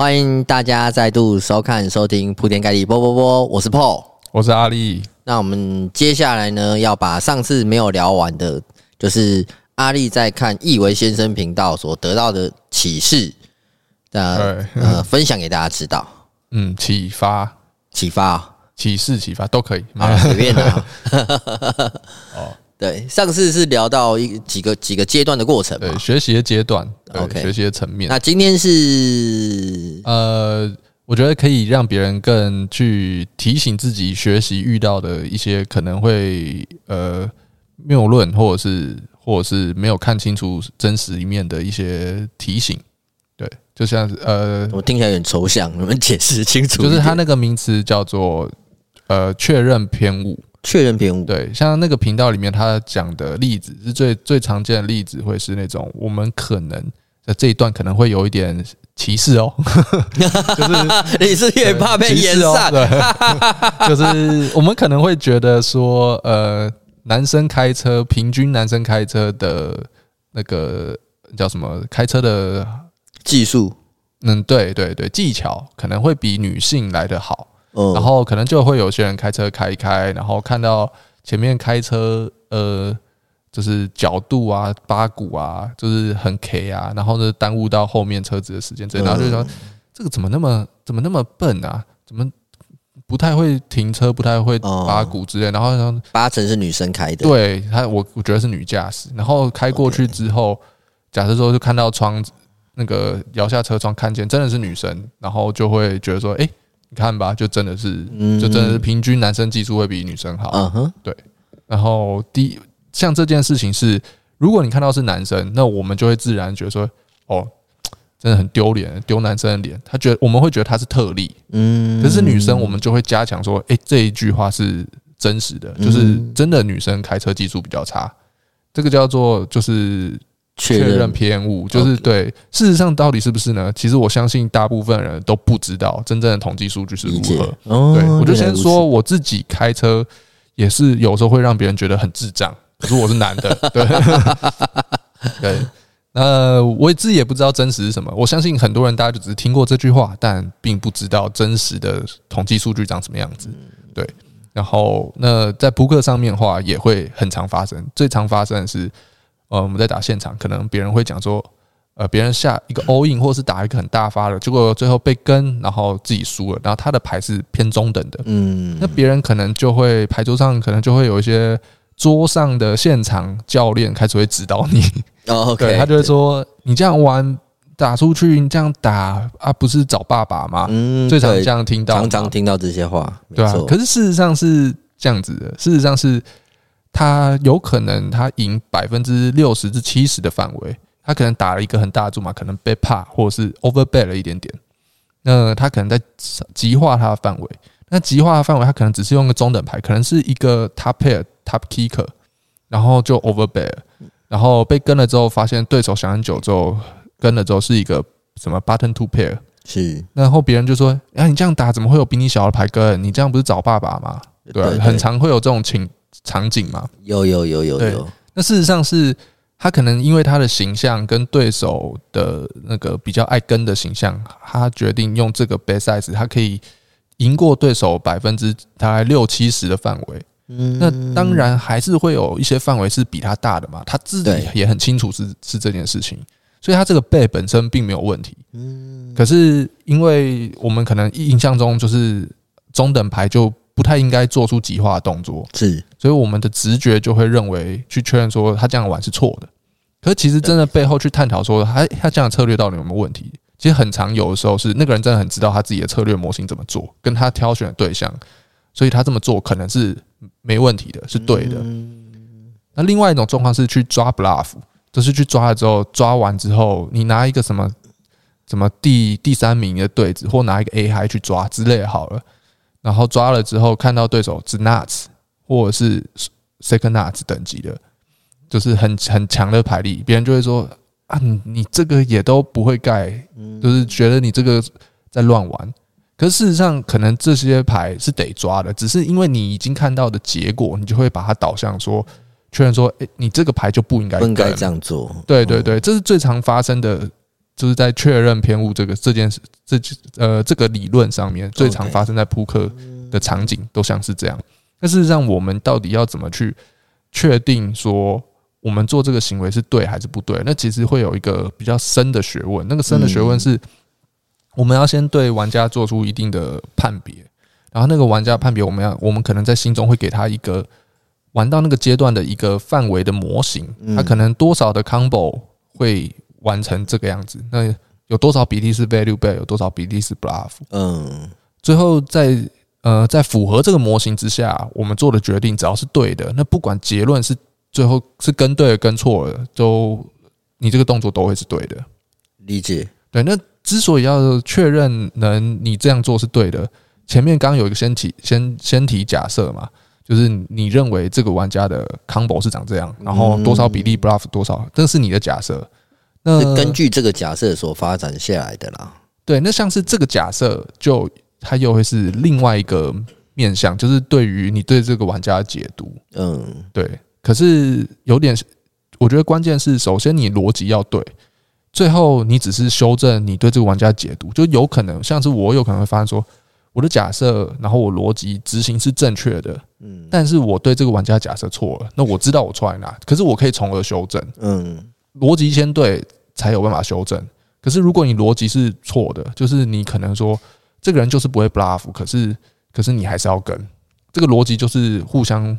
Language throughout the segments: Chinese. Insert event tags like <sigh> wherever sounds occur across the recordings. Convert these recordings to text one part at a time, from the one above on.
欢迎大家再度收看、收听铺天盖地波波波，我是 Paul，我是阿力。那我们接下来呢，要把上次没有聊完的，就是阿力在看易为先生频道所得到的启示，呃呃，分享给大家知道。<laughs> 嗯，启发、启发、启示、启发都可以，好，随便的。<laughs> 哦。对，上次是聊到一几个几个阶段的过程，对，学习的阶段，OK，学习的层面。那今天是呃，我觉得可以让别人更去提醒自己学习遇到的一些可能会呃谬论，或者是或者是没有看清楚真实一面的一些提醒。对，就像呃，我听起来有点抽象，能不能解释清楚？就是他那个名词叫做呃确认偏误。确认偏误，对，像那个频道里面他讲的例子是最最常见的例子，会是那种我们可能在这一段可能会有一点歧视哦，<laughs> 就是 <laughs> 你是越怕被炎上，对，<laughs> 就是我们可能会觉得说，呃，男生开车平均男生开车的那个叫什么？开车的技术，嗯，对对对，技巧可能会比女性来得好。然后可能就会有些人开车开一开，然后看到前面开车，呃，就是角度啊、八股啊，就是很 K 啊，然后呢耽误到后面车子的时间，然后就说这个怎么那么怎么那么笨啊？怎么不太会停车，不太会八股之类？然后八成是女生开的，对他，我我觉得是女驾驶。然后开过去之后，假设说就看到窗子那个摇下车窗，看见真的是女生，然后就会觉得说，哎。你看吧，就真的是，就真的是平均男生技术会比女生好。嗯哼，对。然后第一，像这件事情是，如果你看到是男生，那我们就会自然觉得说，哦，真的很丢脸，丢男生的脸。他觉得我们会觉得他是特例。嗯。可是女生，我们就会加强说，诶，这一句话是真实的，就是真的女生开车技术比较差。这个叫做就是。确认偏误就是对，事实上到底是不是呢？其实我相信大部分人都不知道真正的统计数据是如何。对，我就先说我自己开车也是有时候会让别人觉得很智障，可是我是男的，对 <laughs> 对。呃，我自己也不知道真实是什么。我相信很多人大家就只是听过这句话，但并不知道真实的统计数据长什么样子。对，然后那在扑克上面的话也会很常发生，最常发生的是。呃，我们在打现场，可能别人会讲说，呃，别人下一个 all in 或是打一个很大发的，结果最后被跟，然后自己输了，然后他的牌是偏中等的，嗯，那别人可能就会牌桌上可能就会有一些桌上的现场教练开始会指导你，哦，<laughs> 对，他就会说，你这样玩打出去，你这样打啊，不是找爸爸吗？嗯，最常这样听到，常常听到这些话，对啊，可是事实上是这样子的，事实上是。他有可能他赢百分之六十至七十的范围，他可能打了一个很大的注码，可能被怕或者是 overbet 了一点点。那他可能在极化他的范围，那极化的范围他可能只是用个中等牌，可能是一个 top pair top kicker，然后就 overbet，然后被跟了之后，发现对手想很久之后跟了之后是一个什么 button two pair，是，然后别人就说：“哎，你这样打怎么会有比你小的牌跟？你这样不是找爸爸吗？”对，很常会有这种情。场景嘛，有有有有有。那事实上是他可能因为他的形象跟对手的那个比较爱跟的形象，他决定用这个 bet size，他可以赢过对手百分之大概六七十的范围。嗯，那当然还是会有一些范围是比他大的嘛，他自己也很清楚是是这件事情，所以他这个 bet 本身并没有问题。嗯，可是因为我们可能印象中就是中等牌就。不太应该做出极化的动作，是，所以我们的直觉就会认为去确认说他这样玩是错的。可是其实真的背后去探讨说他他这样的策略到底有没有问题？其实很常有的时候是那个人真的很知道他自己的策略模型怎么做，跟他挑选的对象，所以他这么做可能是没问题的，是对的。那另外一种状况是去抓 bluff，就是去抓了之后，抓完之后你拿一个什么什么第第三名的对子，或拿一个 A high 去抓之类好了。然后抓了之后，看到对手是 nuts 或者是 second nuts 等级的，就是很很强的牌力，别人就会说啊，你这个也都不会盖，就是觉得你这个在乱玩。可是事实上，可能这些牌是得抓的，只是因为你已经看到的结果，你就会把它导向说，确认说，诶，你这个牌就不应该不应该这样做。对对对，这是最常发生的就是在确认偏误这个这件事，这呃这个理论上面最常发生在扑克的场景都像是这样。但事实上，我们到底要怎么去确定说我们做这个行为是对还是不对？那其实会有一个比较深的学问。那个深的学问是，我们要先对玩家做出一定的判别，然后那个玩家判别，我们要我们可能在心中会给他一个。玩到那个阶段的一个范围的模型，他可能多少的 combo 会完成这个样子？那有多少比例是 value bet，有多少比例是 bluff？嗯，最后在呃在符合这个模型之下，我们做的决定只要是对的，那不管结论是最后是跟对了跟错了，都你这个动作都会是对的。理解。对，那之所以要确认能你这样做是对的，前面刚刚有一个先提先先提假设嘛。就是你认为这个玩家的 combo 是长这样，然后多少比例 bluff 多少，这是你的假设。那是根据这个假设所发展下来的啦。对，那像是这个假设，就它又会是另外一个面向，就是对于你对这个玩家的解读。嗯，对。可是有点，我觉得关键是，首先你逻辑要对，最后你只是修正你对这个玩家的解读，就有可能像是我有可能会发现说。我的假设，然后我逻辑执行是正确的，嗯，但是我对这个玩家假设错了，那我知道我错在哪，可是我可以从而修正，嗯，逻辑先对才有办法修正。可是如果你逻辑是错的，就是你可能说这个人就是不会 bluff，可是可是你还是要跟这个逻辑就是互相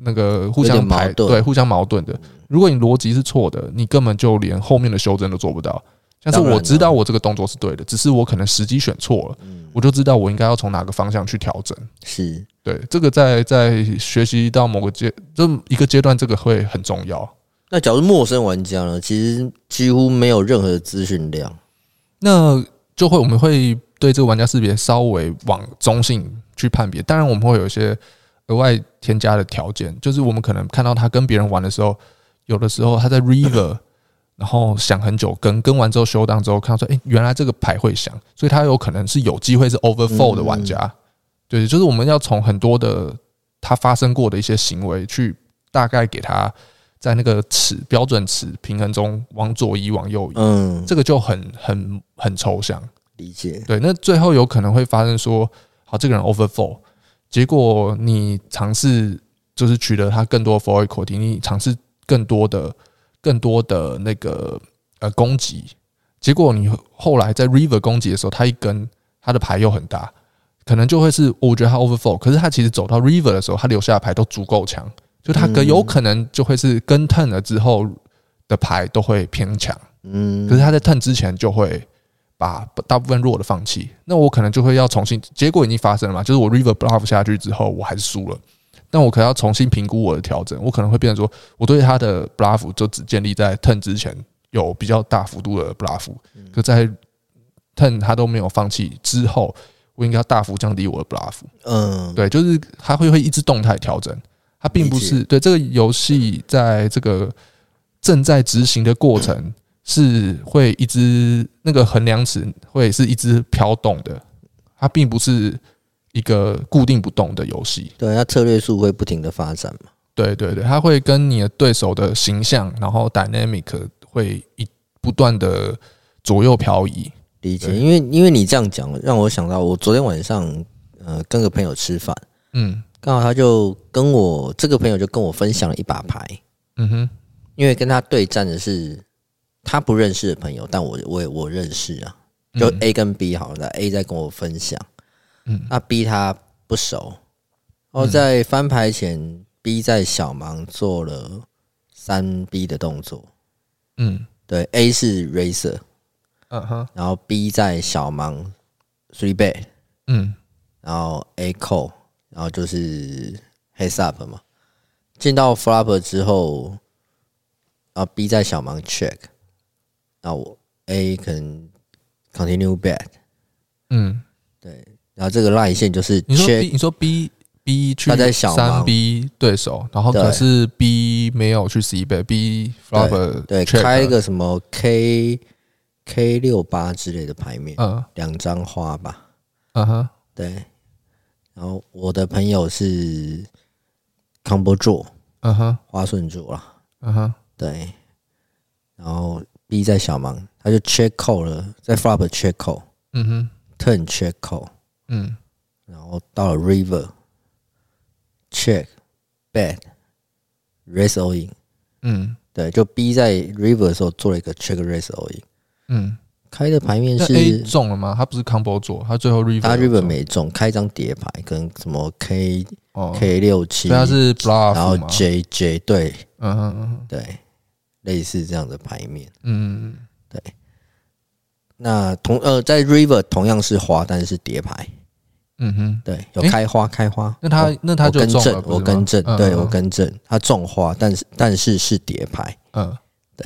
那个互相排对互相矛盾的。如果你逻辑是错的，你根本就连后面的修正都做不到。但是我知道我这个动作是对的，只是我可能时机选错了，我就知道我应该要从哪个方向去调整。是对这个在在学习到某个阶这一个阶段，这个会很重要。那假如陌生玩家呢？其实几乎没有任何的资讯量，那就会我们会对这个玩家识别稍微往中性去判别。当然，我们会有一些额外添加的条件，就是我们可能看到他跟别人玩的时候，有的时候他在 river。<laughs> 然后想很久，跟跟完之后休档之后，看到说，哎，原来这个牌会响，所以他有可能是有机会是 overfold 的玩家。对，就是我们要从很多的他发生过的一些行为，去大概给他在那个尺标准尺平衡中往左移，往右移。嗯，这个就很很很抽象。理解。对，那最后有可能会发生说，好，这个人 overfold，结果你尝试就是取得他更多 fold equity，你尝试更多的。更多的那个呃攻击，结果你后来在 river 攻击的时候，他一跟他的牌又很大，可能就会是我觉得他 overfold，可是他其实走到 river 的时候，他留下的牌都足够强，就他可有可能就会是跟 turn 了之后的牌都会偏强，嗯，可是他在 turn 之前就会把大部分弱的放弃，那我可能就会要重新，结果已经发生了嘛，就是我 river bluff 下去之后，我还是输了。那我可能要重新评估我的调整，我可能会变成说，我对他的 bluff 就只建立在 turn 之前有比较大幅度的 bluff，可在 turn 他都没有放弃之后，我应该要大幅降低我的 bluff。嗯，对，就是他会会一直动态调整，他并不是对这个游戏在这个正在执行的过程是会一直那个衡量尺会是一直飘动的，它并不是。一个固定不动的游戏，对，它策略数会不停的发展嘛？对对对，它会跟你的对手的形象，然后 dynamic 会一不断的左右漂移。理解，因为因为你这样讲，让我想到我昨天晚上呃跟个朋友吃饭，嗯，刚好他就跟我这个朋友就跟我分享了一把牌，嗯哼，因为跟他对战的是他不认识的朋友，但我我我认识啊，就 A 跟 B 好了，A 在跟我分享。嗯。那 B 他不熟，然后在翻牌前，B 在小盲做了三 B 的动作。嗯，对，A 是 Racer，嗯哼，然后 B 在小盲 Three Bet，嗯，然后 A Call，然后就是 Heads Up 嘛。进到 Flop 之后，然后 B 在小盲 Check，那我 A 可能 Continue Bet，嗯，对。然后这个赖线就是你说 B，你说 B B 去三 B 对手，然后可是 B 没有去 C 贝 B flop 对开一个什么 K K 六八之类的牌面，嗯，两张花吧，嗯哼，对。然后我的朋友是 combo draw，嗯哼，花顺座啦，嗯哼，对。然后 B 在小盲，他他就 check call 了，在 flop check call，嗯哼，turn check call，嗯，然后到了 river check bet raise all in，嗯，对，就 B 在 river 的时候做了一个 check raise all in，嗯，开的牌面是 A 中了吗？他不是 combo 做，他最后 river 他 river 没中，开一张叠牌跟什么 K、哦、K 六七，他是 bluff，然后 J J 对，嗯嗯嗯，对，类似这样的牌面，嗯，对。那同呃，在 river 同样是花，但是叠牌。嗯哼，对，有开花，开花。那他那他就中了，我更正，对我更正，他中花，但是但是是叠牌。嗯，对，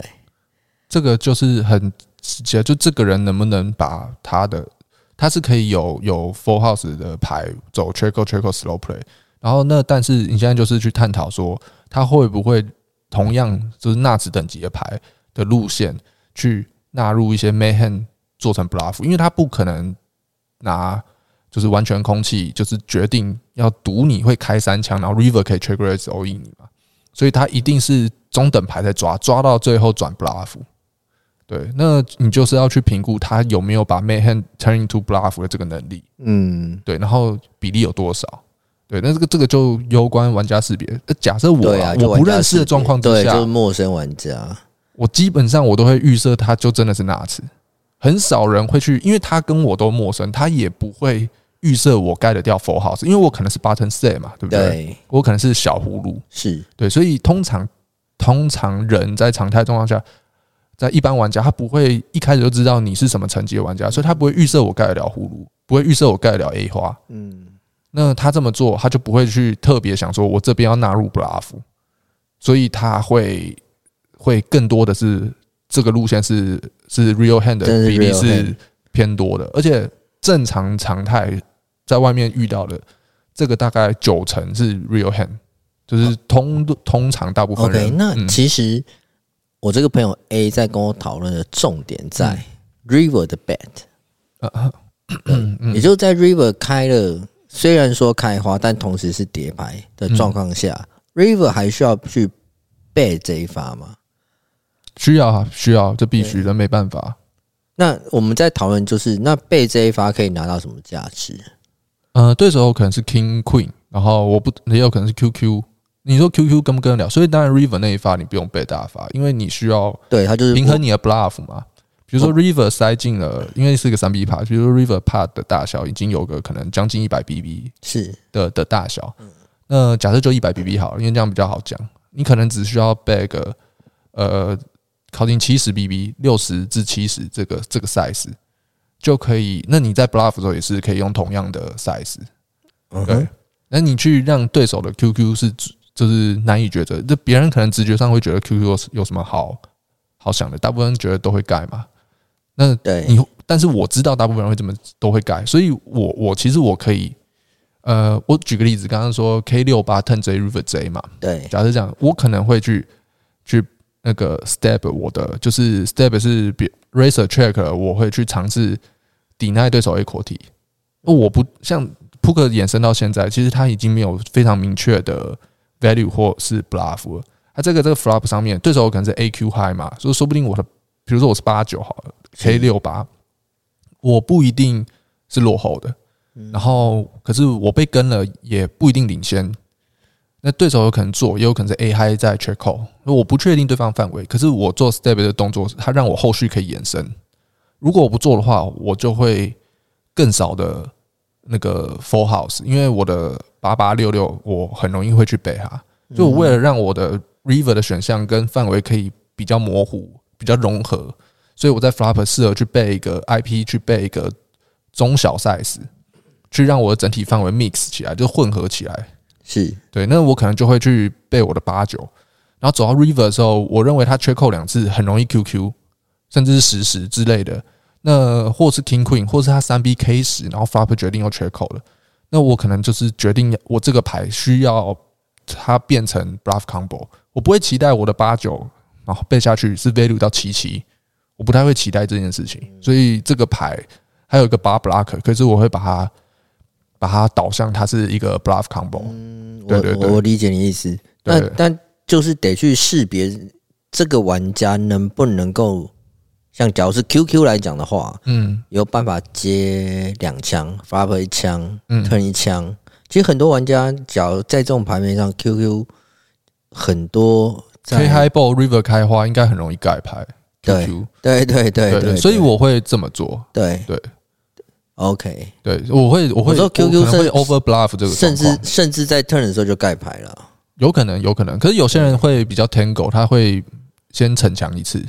这个就是很直接，就这个人能不能把他的，他是可以有有 full house 的牌走 trickle trickle slow play，然后那但是你现在就是去探讨说，他会不会同样就是纳指等级的牌的路线去纳入一些 mayhem 做成 bluff，因为他不可能拿。就是完全空气，就是决定要赌你会开三枪，然后 river 可以 trick raise all in 你嘛，所以他一定是中等牌在抓，抓到最后转 bluff。对，那你就是要去评估他有没有把 mayhem turn into bluff 的这个能力。嗯，对，然后比例有多少？对，那这个这个就攸关玩家识别。假设我啊，我不认识的状况之下，就是陌生玩家，我基本上我都会预设他就真的是纳茨，很少人会去，因为他跟我都陌生，他也不会。预设我盖得掉 full house，因为我可能是 button set 嘛，对不对？对，我可能是小葫芦，是对，所以通常通常人在常态状况下，在一般玩家他不会一开始就知道你是什么层级的玩家，所以他不会预设我盖得了葫芦，不会预设我盖得了 A 花。嗯，那他这么做，他就不会去特别想说我这边要纳入 bluff，所以他会会更多的是这个路线是是 real hand 的比例是偏多的，而且正常常态。在外面遇到的这个大概九成是 real hand，就是通通常大部分人。OK，那其实我这个朋友 A 在跟我讨论的重点在 river 的 bet，也就在 river 开了，虽然说开花，但同时是叠牌的状况下，river 还需要去 bet 这一发吗？需要啊，需要，这必须的，没办法。那我们在讨论就是，那 bet 这一发可以拿到什么价值？呃，对手可能是 King Queen，然后我不也有可能是 QQ。你说 QQ 跟不跟得了？所以当然 River 那一发你不用背大发，因为你需要对它就是平衡你的 Bluff 嘛。比如说 River 塞进了，因为是个三 B 牌，比如说 River Pot 的大小已经有个可能将近一百 BB 是的的大小。那假设就一百 BB 好了，因为这样比较好讲。你可能只需要背个呃靠近七十 BB，六十至七十这个这个 size。就可以，那你在 bluff 的时候也是可以用同样的 size，对。那你去让对手的 QQ 是就是难以抉择，这别人可能直觉上会觉得 QQ 有什么好好想的，大部分人觉得都会改嘛。那对你，但是我知道大部分人会怎么都会改，所以我我其实我可以，呃，我举个例子，刚刚说 K 六八 turn J river J 嘛，对。假设这样，我可能会去去那个 step 我的就是 step 是比 racer check，我会去尝试。抵耐对手 equity，我不像扑克衍生到现在，其实他已经没有非常明确的 value 或是 bluff 了。他这个这个 flop 上面，对手可能是 AQ high 嘛，所以说不定我的，比如说我是八九好了，K 六八，我不一定是落后的。然后，可是我被跟了，也不一定领先。那对手有可能做，也有可能是 A high 在 check call，我不确定对方范围。可是我做 step 的动作，它让我后续可以延伸。如果我不做的话，我就会更少的那个 full house，因为我的八八六六我很容易会去背它。就为了让我的 river 的选项跟范围可以比较模糊、比较融合，所以我在 flop 适合去背一个 IP，去背一个中小 size，去让我的整体范围 mix 起来，就混合起来。是对，那我可能就会去背我的八九，然后走到 river 的时候，我认为它 check call 两次很容易 QQ，甚至是十十之类的。那或是 King Queen，或是他三 B K 十，然后 Flop 决定要 check call 了，那我可能就是决定我这个牌需要它变成 Bluff Combo，我不会期待我的八九然后背下去是 Value 到七七，我不太会期待这件事情，所以这个牌还有一个八 Block，可是我会把它把它导向它是一个 Bluff Combo。嗯，我我理解你意思，但但就是得去识别这个玩家能不能够。像假如是 QQ 来讲的话，嗯，有办法接两枪，flop 一枪，嗯，turn 一枪。其实很多玩家，假如在这种牌面上，QQ 很多在 K high ball river 开花应该很容易盖牌。对对对对对，所以我会这么做。对对，OK，对，我会我会说 QQ 会 over bluff 这个，甚至甚至在 turn 的时候就盖牌了。有可能，有可能。可是有些人会比较 tango，他会先逞强一次。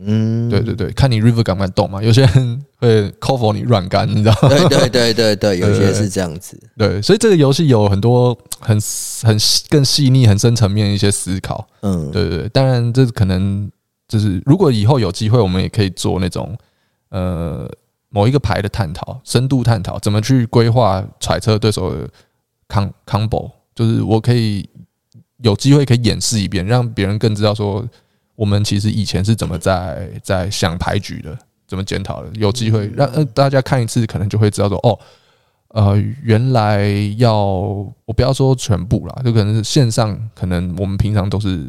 嗯，对对对，看你 river 敢不敢动嘛。有些人会 call for 你软干，你知道吗？对对对对 <laughs> 对，有些是这样子。对，所以这个游戏有很多很很更细腻、很深层面的一些思考。嗯，对对对。当然，这可能就是如果以后有机会，我们也可以做那种呃某一个牌的探讨、深度探讨，怎么去规划揣测对手的 combo，就是我可以有机会可以演示一遍，让别人更知道说。我们其实以前是怎么在在想牌局的，怎么检讨的？有机会让大家看一次，可能就会知道说，哦，呃，原来要我不要说全部啦，就可能是线上，可能我们平常都是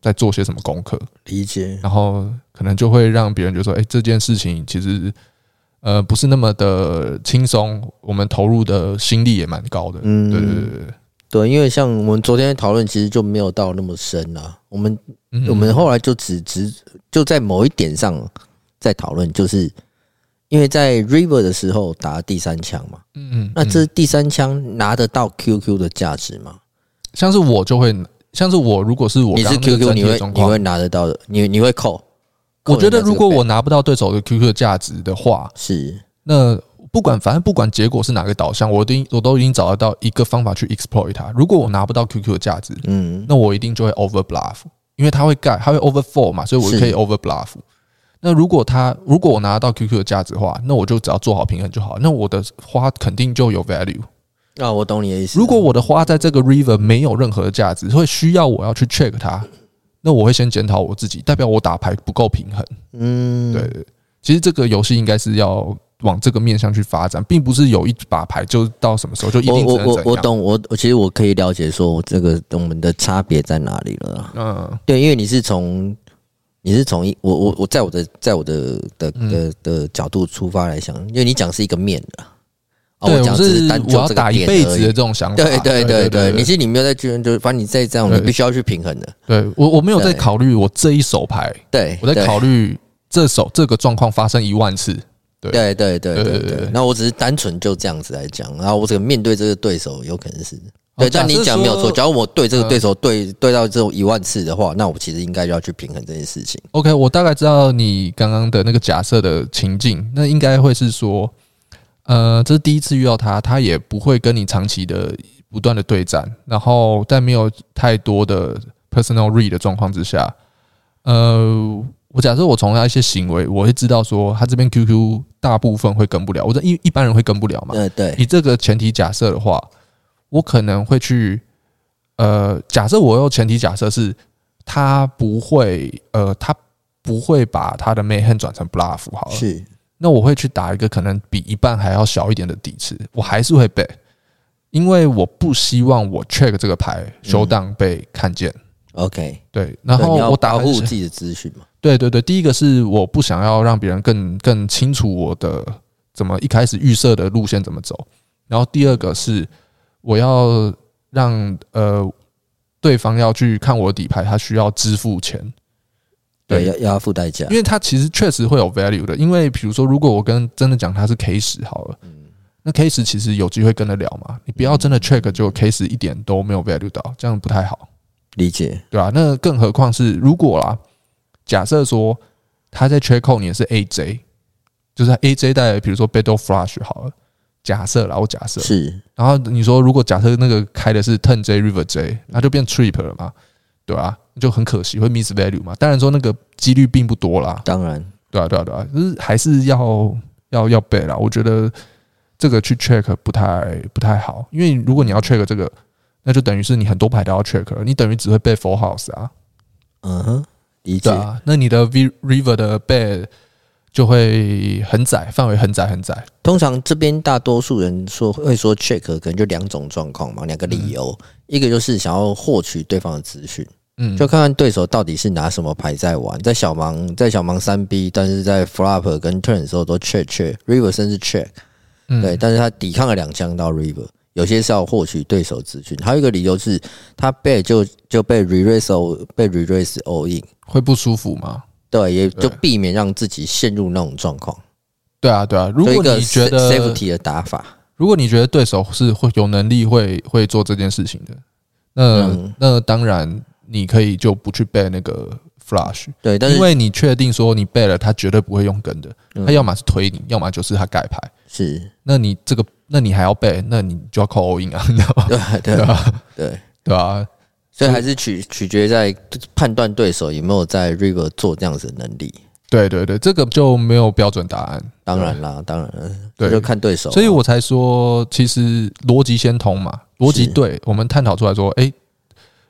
在做些什么功课，理解，然后可能就会让别人就说，哎，这件事情其实呃不是那么的轻松，我们投入的心力也蛮高的，嗯，对对对对。对，因为像我们昨天讨论，其实就没有到那么深了。我们我们后来就只只就在某一点上在讨论，就是因为在 River 的时候打第三枪嘛。嗯嗯。那这第三枪拿得到 QQ 的价值吗？像是我就会，像是我如果是我，你是 QQ，你会你会拿得到的，你你会扣。我觉得如果我拿不到对手的 QQ 的价值的话，是那。不管，反正不管结果是哪个导向，我都我都已经找得到一个方法去 exploit 它。如果我拿不到 QQ 的价值，嗯，那我一定就会 over bluff，因为它会盖，它会 over fold 嘛，所以我就可以 over bluff。那如果它如果我拿得到 QQ 的价值的话，那我就只要做好平衡就好。那我的花肯定就有 value。啊，我懂你的意思。如果我的花在这个 river 没有任何的价值，会需要我要去 check 它，那我会先检讨我自己，代表我打牌不够平衡。嗯，对。其实这个游戏应该是要。往这个面向去发展，并不是有一把牌就到什么时候就一定只能怎样。我我我懂，我我其实我可以了解说这个我们的差别在哪里了。嗯，对，因为你是从你是从一我我我在我的在我的的的的角度出发来想，因为你讲是一个面的，哦我讲是单我要打一辈子的这种想法。对对对对，你是你没有在就是反正你在这样，你必须要去平衡的。对我我没有在考虑我这一手牌，对我在考虑这手这个状况发生一万次。对对对对对对，那我只是单纯就这样子来讲，然后我这个面对这个对手，有可能是对，但你讲没有错。假如我对这个对手对对到这种一万次的话，那我其实应该就要去平衡这件事情。OK，我大概知道你刚刚的那个假设的情境，那应该会是说，呃，这是第一次遇到他，他也不会跟你长期的不断的对战，然后在没有太多的 personal read 的状况之下，呃。我假设我从他一些行为，我会知道说他这边 QQ 大部分会跟不了，我这一一般人会跟不了嘛？对对。以这个前提假设的话，我可能会去，呃，假设我用前提假设是他不会，呃，他不会把他的 mayhem 转成 bluff 好了。是。那我会去打一个可能比一半还要小一点的底池，我还是会 bet，因为我不希望我 check 这个牌 showdown 被看见。OK，对。然后我打保护自己的资讯嘛。对对对，第一个是我不想要让别人更更清楚我的怎么一开始预设的路线怎么走，然后第二个是我要让呃对方要去看我的底牌，他需要支付钱，对，要要付代价，因为他其实确实会有 value 的，因为比如说如果我跟真的讲他是 K 十好了，那 K 十其实有机会跟得了嘛，你不要真的 check 就 K 十一点都没有 value 到，这样不太好，理解，对吧？那更何况是如果啦。假设说他在 check call 你是 AJ，就是 AJ 带，比如说 battle flush 好了，假设啦，我假设是，然后你说如果假设那个开的是 turn J river J，那就变 trip 了嘛，对吧？就很可惜会 miss value 嘛。当然说那个几率并不多啦，当然，对啊，对啊，对啊，就是还是要要要 bet 啦。我觉得这个去 check 不太不太好，因为如果你要 check 这个，那就等于是你很多牌都要 check 了，你等于只会背 Four house 啊，嗯哼。对啊，那你的 V River 的 bet 就会很窄，范围很窄很窄。通常这边大多数人说会说 check，可能就两种状况嘛，两个理由，一个就是想要获取对方的资讯，嗯，就看看对手到底是拿什么牌在玩，在小盲在小盲三 B，但是在 flop 跟 turn 的时候都 check check river 甚至 check，对，但是他抵抗了两枪到 river，有些是要获取对手资讯，还有一个理由是他 bet 就就被 re-raise all 被 re-raise all in 会不舒服吗？对，也就避免让自己陷入那种状况。对啊，对啊，如果你觉得 safety 的打法，如果你觉得对手是会有能力会会做这件事情的，那那当然。你可以就不去 bet 那个 flush，对，但是因为你确定说你 bet 了，他绝对不会用跟的，他要么是推你，要么就是他盖牌。是，那你这个，那你还要 bet，那你就要扣 all in 啊，你知道吗？对对吧？对对啊，所以还是取取决在判断对手有没有在 river 做这样子的能力。对对对，这个就没有标准答案。当然啦，当然了，对，就看对手。所以我才说，其实逻辑先通嘛，逻辑对，我们探讨出来说，哎。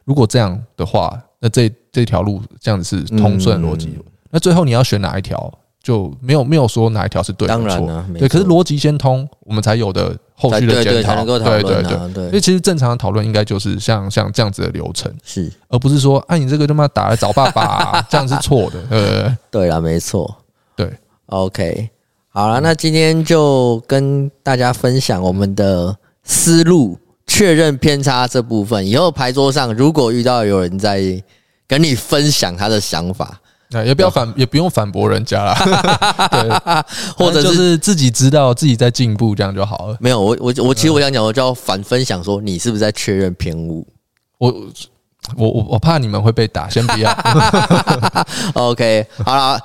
如果这样的话，那这这条路这样子是通顺逻辑。那最后你要选哪一条，就没有没有说哪一条是对的错。对，可是逻辑先通，我们才有的后续的检讨。对对对，所以其实正常的讨论应该就是像像这样子的流程，是，而不是说，啊，你这个他妈打来找爸爸，<laughs> 这样是错的。呃，对了，没错，对，OK，好了，那今天就跟大家分享我们的思路。确认偏差这部分，以后牌桌上如果遇到有人在跟你分享他的想法，那也不要反，也不用反驳人家啦。<laughs> 对，或者就是自己知道自己在进步，这样就好了。没有，我我我其实我想讲，我就要反分享说，你是不是在确认偏误？我我我我怕你们会被打，先不要。<laughs> OK，好了，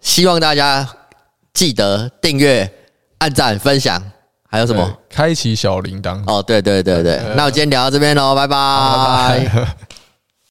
希望大家记得订阅、按赞、分享。还有什么？开启小铃铛。哦，对对对对，那我今天聊到这边喽，拜拜。